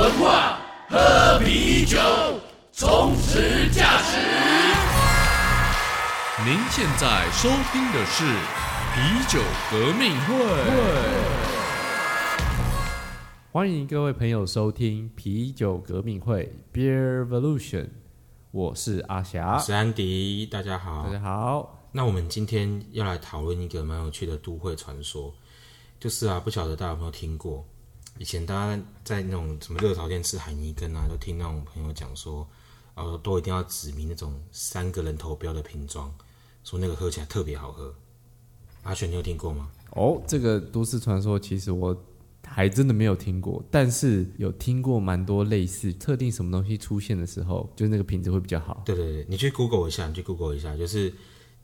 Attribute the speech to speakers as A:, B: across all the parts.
A: 文化，喝啤酒，充实价值。
B: 您现在收听的是啤酒革命会。
C: 欢迎各位朋友收听啤酒革命会 Beer Revolution，我是阿霞，
D: 我是安迪，大家好。
C: 大家好。
D: 那我们今天要来讨论一个蛮有趣的都会传说，就是啊，不晓得大家有没有听过？以前大家在那种什么热炒店吃海尼根啊，都听那种朋友讲说，啊，都一定要指明那种三个人头标的瓶装，说那个喝起来特别好喝。阿全，你有听过吗？
C: 哦，这个都市传说其实我还真的没有听过，但是有听过蛮多类似特定什么东西出现的时候，就是那个品质会比较好。
D: 对对对，你去 Google 一下，你去 Google 一下，就是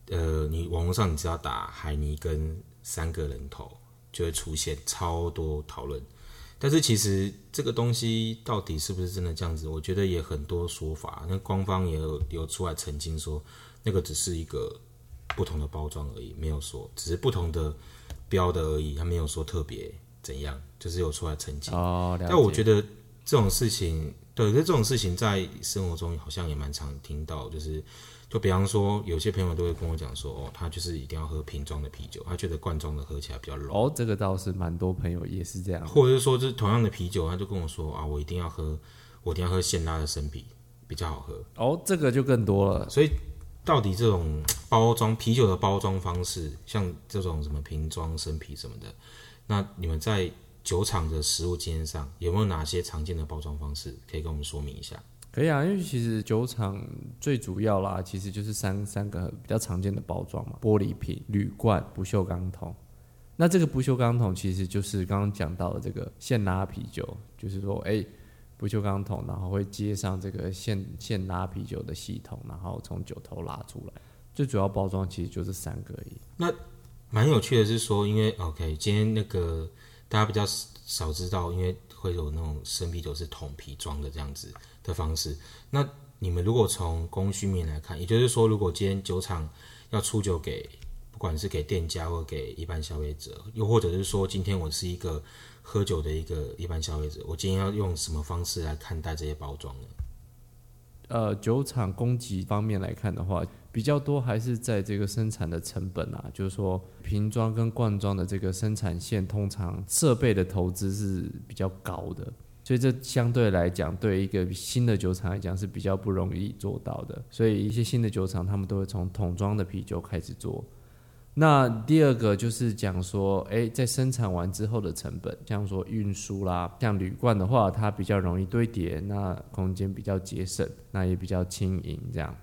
D: 呃，你网络上你只要打海尼根三个人头，就会出现超多讨论。但是其实这个东西到底是不是真的这样子？我觉得也很多说法。那官方也有有出来澄清说，那个只是一个不同的包装而已，没有说只是不同的标的而已，他没有说特别怎样，就是有出来澄清。
C: 哦，
D: 但我觉得这种事情，对，可是这种事情在生活中好像也蛮常听到，就是就比方说，有些朋友都会跟我讲说，哦，他就是一定要喝瓶装的啤酒，他觉得罐装的喝起来比较浓。
C: 哦，这个倒是蛮多朋友也是这样，
D: 或者是说，就是同样的啤酒，他就跟我说啊，我一定要喝，我一定要喝现拉的生啤比较好喝。
C: 哦，这个就更多了。
D: 所以，到底这种包装啤酒的包装方式，像这种什么瓶装生啤什么的，那你们在酒厂的食物经验上有没有哪些常见的包装方式可以跟我们说明一下？
C: 可以啊，因为其实酒厂最主要啦，其实就是三三个比较常见的包装嘛，玻璃瓶、铝罐、不锈钢桶。那这个不锈钢桶其实就是刚刚讲到的这个现拉啤酒，就是说，哎，不锈钢桶，然后会接上这个现现拉啤酒的系统，然后从酒头拉出来。最主要包装其实就是三个而已。
D: 那蛮有趣的是说，因为 OK，今天那个大家比较少知道，因为会有那种生啤酒是桶皮装的这样子的方式。那你们如果从供需面来看，也就是说，如果今天酒厂要出酒给不管是给店家或给一般消费者，又或者是说，今天我是一个喝酒的一个一般消费者，我今天要用什么方式来看待这些包装呢？
C: 呃，酒厂供给方面来看的话，比较多还是在这个生产的成本啊，就是说瓶装跟罐装的这个生产线，通常设备的投资是比较高的，所以这相对来讲，对一个新的酒厂来讲是比较不容易做到的。所以一些新的酒厂，他们都会从桶装的啤酒开始做。那第二个就是讲说，诶，在生产完之后的成本，像说运输啦，像铝罐的话，它比较容易堆叠，那空间比较节省，那也比较轻盈，这样。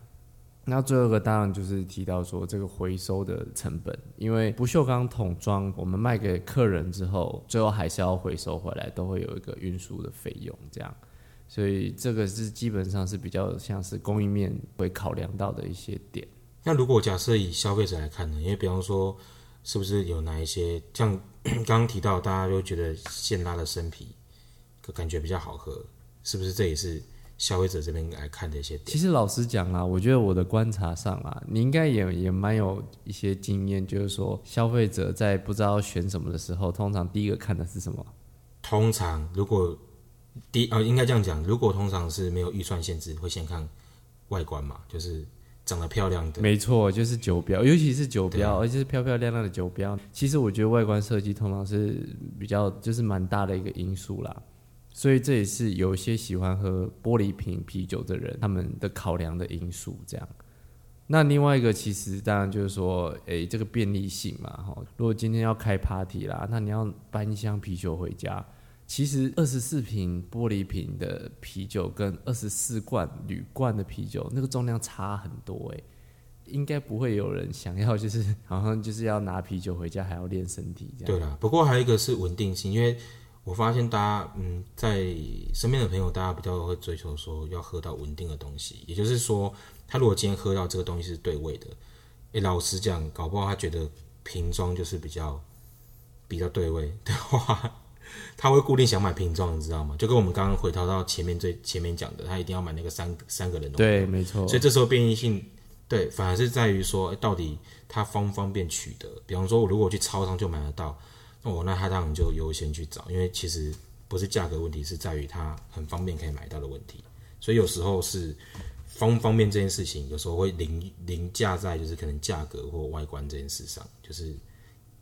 C: 那最后一个当然就是提到说这个回收的成本，因为不锈钢桶装我们卖给客人之后，最后还是要回收回来，都会有一个运输的费用，这样。所以这个是基本上是比较像是供应面会考量到的一些点。
D: 那如果假设以消费者来看呢？因为比方说，是不是有哪一些像 刚刚提到，大家都觉得现拉的生啤感觉比较好喝，是不是这也是消费者这边来看的一些点？
C: 其实老实讲啊，我觉得我的观察上啊，你应该也也蛮有一些经验，就是说消费者在不知道选什么的时候，通常第一个看的是什么？
D: 通常如果第呃应该这样讲，如果通常是没有预算限制，会先看外观嘛，就是。长得漂亮的，
C: 没错，就是酒标，尤其是酒标，而且是漂漂亮亮的酒标。其实我觉得外观设计通常是比较，就是蛮大的一个因素啦。所以这也是有一些喜欢喝玻璃瓶啤酒的人他们的考量的因素。这样，那另外一个其实当然就是说，诶，这个便利性嘛，哈。如果今天要开 party 啦，那你要搬一箱啤酒回家。其实 二十四瓶玻璃瓶的啤酒跟二十四罐铝罐的啤酒，那个重量差很多哎，应该不会有人想要，就是好像就是要拿啤酒回家还要练身体这样。
D: 对啦，不过还有一个是稳定性，因为我发现大家嗯，在身边的朋友，大家比较会追求说要喝到稳定的东西，也就是说，他如果今天喝到这个东西是对味的，诶，老实讲，搞不好他觉得瓶装就是比较比较对味 的话。他会固定想买瓶装，你知道吗？就跟我们刚刚回头到前面最前面讲的，他一定要买那个三三个人的。
C: 对，没错。
D: 所以这时候便利性，对，反而是在于说，到底它方不方便取得？比方说，我如果去超商就买得到，那我那他当然就优先去找，因为其实不是价格问题，是在于它很方便可以买到的问题。所以有时候是方不方便这件事情，有时候会凌凌驾在就是可能价格或外观这件事上，就是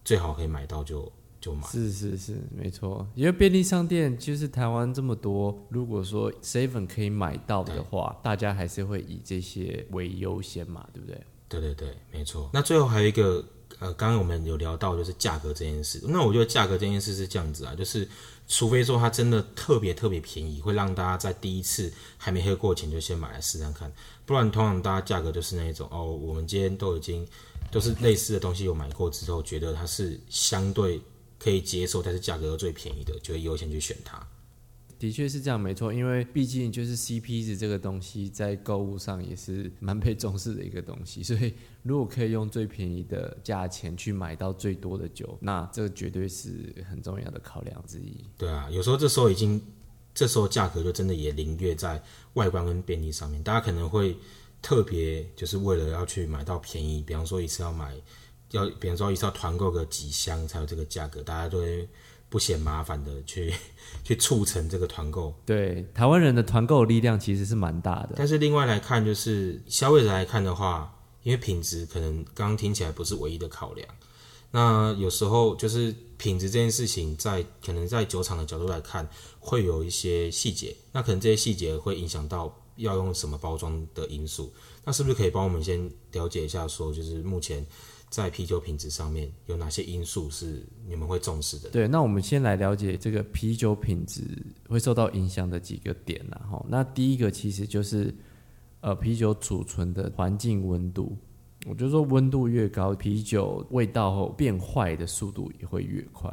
D: 最好可以买到就就买。
C: 是是是，没错。因为便利商店就是台湾这么多，如果说 seven 可以买到的话，大家还是会以这些为优先嘛，对不对？
D: 对对对，没错。那最后还有一个，呃，刚刚我们有聊到就是价格这件事。那我觉得价格这件事是这样子啊，就是除非说它真的特别特别便宜，会让大家在第一次还没喝过前就先买来试试看，不然通常大家价格就是那一种哦，我们今天都已经都是类似的东西有买过之后，觉得它是相对可以接受，但是价格又最便宜的，就会优先去选它。
C: 的确是这样，没错，因为毕竟就是 CP 值这个东西在购物上也是蛮被重视的一个东西，所以如果可以用最便宜的价钱去买到最多的酒，那这绝对是很重要的考量之一。
D: 对啊，有时候这时候已经，这时候价格就真的也凌越在外观跟便利上面，大家可能会特别就是为了要去买到便宜，比方说一次要买，要比方说一次要团购个几箱才有这个价格，大家都会。不嫌麻烦的去 去促成这个团购，
C: 对台湾人的团购力量其实是蛮大的。
D: 但是另外来看，就是消费者来看的话，因为品质可能刚刚听起来不是唯一的考量。那有时候就是品质这件事情，在可能在酒厂的角度来看，会有一些细节。那可能这些细节会影响到要用什么包装的因素。那是不是可以帮我们先了解一下，说就是目前？在啤酒品质上面有哪些因素是你们会重视的？
C: 对，那我们先来了解这个啤酒品质会受到影响的几个点然后，那第一个其实就是呃啤酒储存的环境温度，我就说温度越高，啤酒味道变坏的速度也会越快。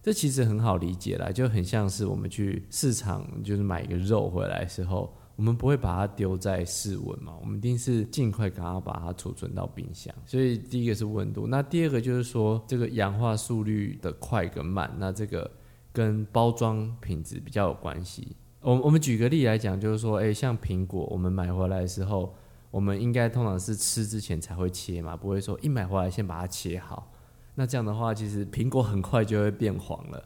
C: 这其实很好理解啦，就很像是我们去市场就是买一个肉回来时候。我们不会把它丢在室温嘛，我们一定是尽快赶快把它储存到冰箱。所以第一个是温度，那第二个就是说这个氧化速率的快跟慢，那这个跟包装品质比较有关系。我我们举个例来讲，就是说，诶，像苹果，我们买回来的时候，我们应该通常是吃之前才会切嘛，不会说一买回来先把它切好。那这样的话，其实苹果很快就会变黄了。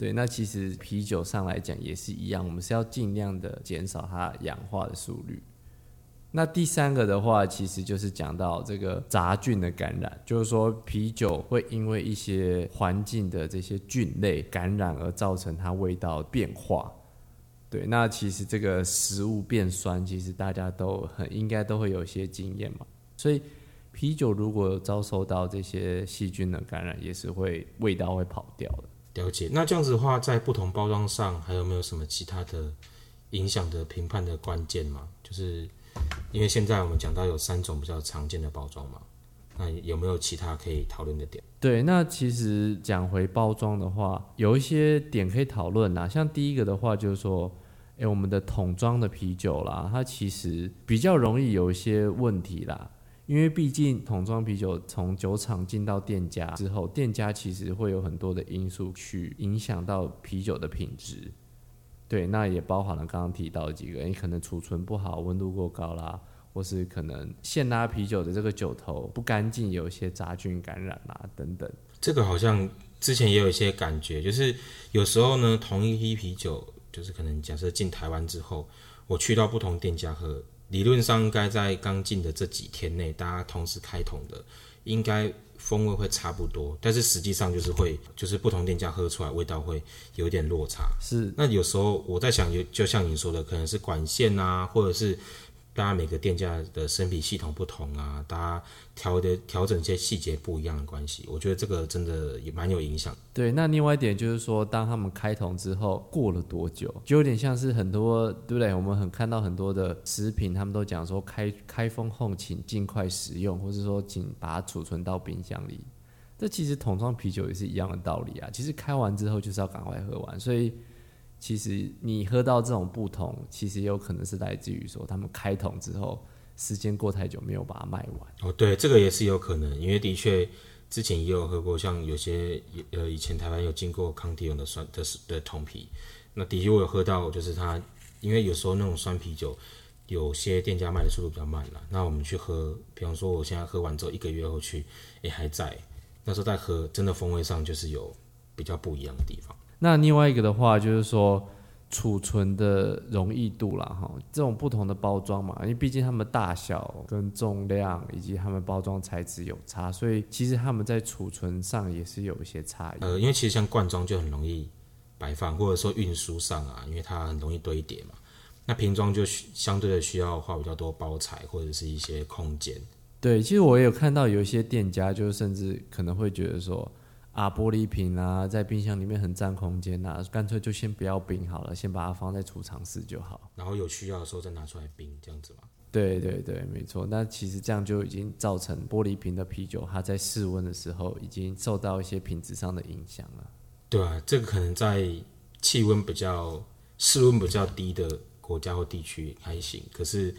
C: 对，那其实啤酒上来讲也是一样，我们是要尽量的减少它氧化的速率。那第三个的话，其实就是讲到这个杂菌的感染，就是说啤酒会因为一些环境的这些菌类感染而造成它味道变化。对，那其实这个食物变酸，其实大家都很应该都会有一些经验嘛。所以啤酒如果遭受到这些细菌的感染，也是会味道会跑掉的。
D: 了解，那这样子的话，在不同包装上还有没有什么其他的影响的评判的关键吗？就是因为现在我们讲到有三种比较常见的包装嘛，那有没有其他可以讨论的点？
C: 对，那其实讲回包装的话，有一些点可以讨论呐。像第一个的话，就是说，诶，我们的桶装的啤酒啦，它其实比较容易有一些问题啦。因为毕竟桶装啤酒从酒厂进到店家之后，店家其实会有很多的因素去影响到啤酒的品质。对，那也包含了刚刚提到的几个，你可能储存不好，温度过高啦，或是可能现拉啤酒的这个酒头不干净，有一些杂菌感染啦等等。
D: 这个好像之前也有一些感觉，就是有时候呢，同一批啤酒，就是可能假设进台湾之后，我去到不同店家喝。理论上应该在刚进的这几天内，大家同时开桶的，应该风味会差不多。但是实际上就是会，就是不同店家喝出来味道会有点落差。
C: 是，
D: 那有时候我在想，就就像你说的，可能是管线啊，或者是。大家每个店家的生啤系统不同啊，大家调的调整一些细节不一样的关系，我觉得这个真的也蛮有影响。
C: 对，那另外一点就是说，当他们开桶之后过了多久，就有点像是很多对不对？我们很看到很多的食品，他们都讲说开开封后请尽快食用，或者说请把它储存到冰箱里。这其实桶装啤酒也是一样的道理啊，其实开完之后就是要赶快喝完，所以。其实你喝到这种不同，其实也有可能是来自于说他们开桶之后时间过太久，没有把它卖完。
D: 哦，对，这个也是有可能，因为的确之前也有喝过，像有些呃以前台湾有经过康帝用的酸的的桶啤，那的确我有喝到，就是它因为有时候那种酸啤酒，有些店家卖的速度比较慢了，那我们去喝，比方说我现在喝完之后一个月后去，也还在，那时候再喝，真的风味上就是有比较不一样的地方。
C: 那另外一个的话，就是说储存的容易度啦，哈，这种不同的包装嘛，因为毕竟它们大小跟重量以及它们包装材质有差，所以其实它们在储存上也是有一些差异。
D: 呃，因为其实像罐装就很容易摆放，或者说运输上啊，因为它很容易堆叠嘛。那瓶装就需相对的需要花比较多包材或者是一些空间。
C: 对，其实我也有看到有一些店家，就甚至可能会觉得说，啊，玻璃瓶啊，在冰箱里面很占空间呐、干脆就先不要冰好了，先把它放在储藏室就好。
D: 然后有需要的时候再拿出来冰，这样子嘛。
C: 对对对，没错。那其实这样就已经造成玻璃瓶的啤酒，它在室温的时候已经受到一些品质上的影响了。
D: 对啊，这个可能在气温比较、室温比较低的国家或地区还行，可是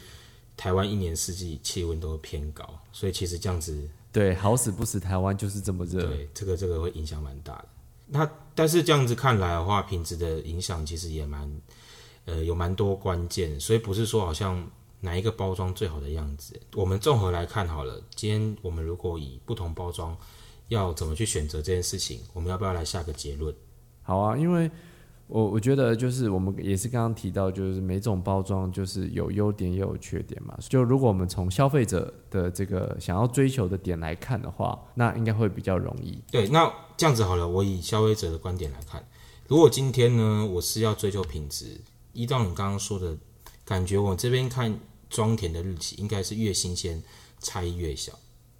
D: 台湾一年四季气温都偏高，所以其实这样子
C: 对，好死不死，台湾就是这么热。
D: 对，这个这个会影响蛮大的。那但是这样子看来的话，品质的影响其实也蛮，呃，有蛮多关键，所以不是说好像哪一个包装最好的样子。我们综合来看好了，今天我们如果以不同包装要怎么去选择这件事情，我们要不要来下个结论？
C: 好啊，因为我我觉得就是我们也是刚刚提到，就是每种包装就是有优点也有缺点嘛。就如果我们从消费者的这个想要追求的点来看的话，那应该会比较容易。
D: 对，那这样子好了，我以消费者的观点来看，如果今天呢，我是要追求品质，依照你刚刚说的感觉，我这边看装填的日期应该是越新鲜差异越小。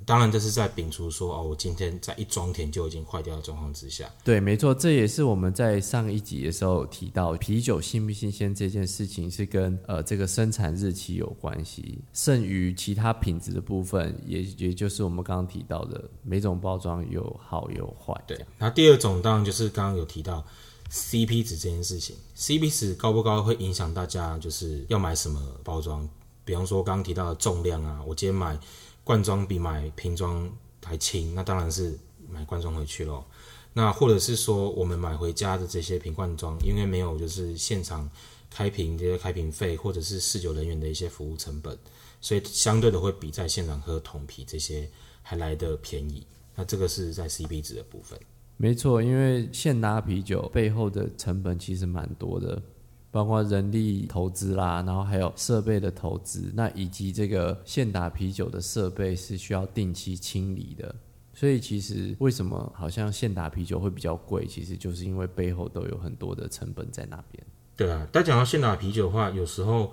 D: 当然，这是在摒除说哦，我今天在一装填就已经坏掉的状况之下。
C: 对，没错，这也是我们在上一集的时候提到，啤酒新不新鲜这件事情是跟呃这个生产日期有关系，剩余其他品质的部分，也也就是我们刚刚提到的，每种包装有好有坏。
D: 对，那第二种当然就是刚刚有提到 CP 值这件事情，CP 值高不高会影响大家就是要买什么包装。比方说刚刚提到的重量啊，我今天买罐装比买瓶装还轻，那当然是买罐装回去咯。那或者是说我们买回家的这些瓶罐装，因为没有就是现场开瓶这些开瓶费，或者是侍酒人员的一些服务成本，所以相对的会比在现场喝桶啤这些还来得便宜。那这个是在 CP 值的部分。
C: 没错，因为现拿啤酒背后的成本其实蛮多的，包括人力投资啦，然后还有设备的投资，那以及这个现打啤酒的设备是需要定期清理的。所以其实为什么好像现打啤酒会比较贵，其实就是因为背后都有很多的成本在那边。
D: 对啊，但讲到现打啤酒的话，有时候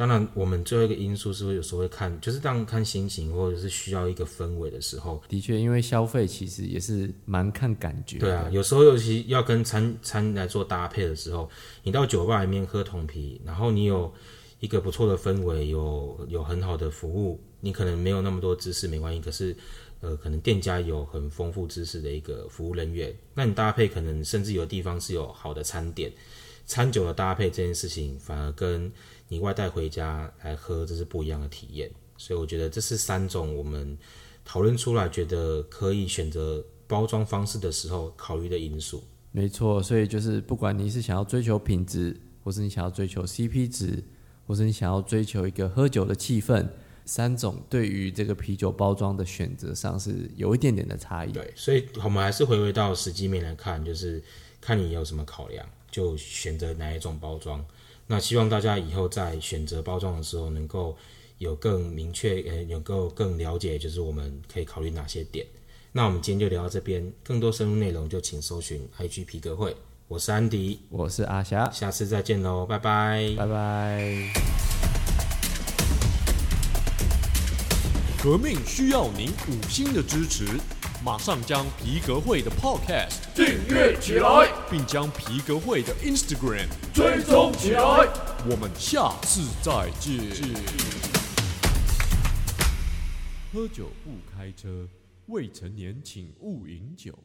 D: 当然我们最后一个因素是会有时候会看，就是当看心情或者是需要一个氛围的时候。
C: 的确，因为消费其实也是蛮看感觉的。
D: 对啊，有时候尤其要跟餐餐来做搭配的时候，你到酒吧里面喝桶啤，然后你有一个不错的氛围，有有很好的服务，你可能没有那么多知识没关系，可是呃，可能店家有很丰富知识的一个服务人员，那你搭配可能甚至有地方是有好的餐点，餐酒的搭配这件事情，反而跟你外带回家来喝，这是不一样的体验。所以我觉得这是三种我们讨论出来，觉得可以选择包装方式的时候考虑的因素。
C: 没错，所以就是不管你是想要追求品质，或是你想要追求 CP 值，或是你想要追求一个喝酒的气氛，三种对于这个啤酒包装的选择上是有一点点的差异。
D: 对，所以我们还是回归到实际面来看，就是看你有什么考量，就选择哪一种包装。那希望大家以后在选择包装的时候，能够有更明确，呃，能够更了解，就是我们可以考虑哪些点。那我们今天就聊到这边，更多深入内容就请搜寻 IG 皮革会。我是安迪，
C: 我是阿霞，
D: 下次再见喽，拜拜，
C: 拜拜。
B: 革命需要您五星的支持，马上将皮革会的 Podcast
A: 订阅起来，
B: 并将皮革会的 Instagram，
A: 追踪起来。
B: 我们下次再见。喝酒不开车，未成年请勿饮酒。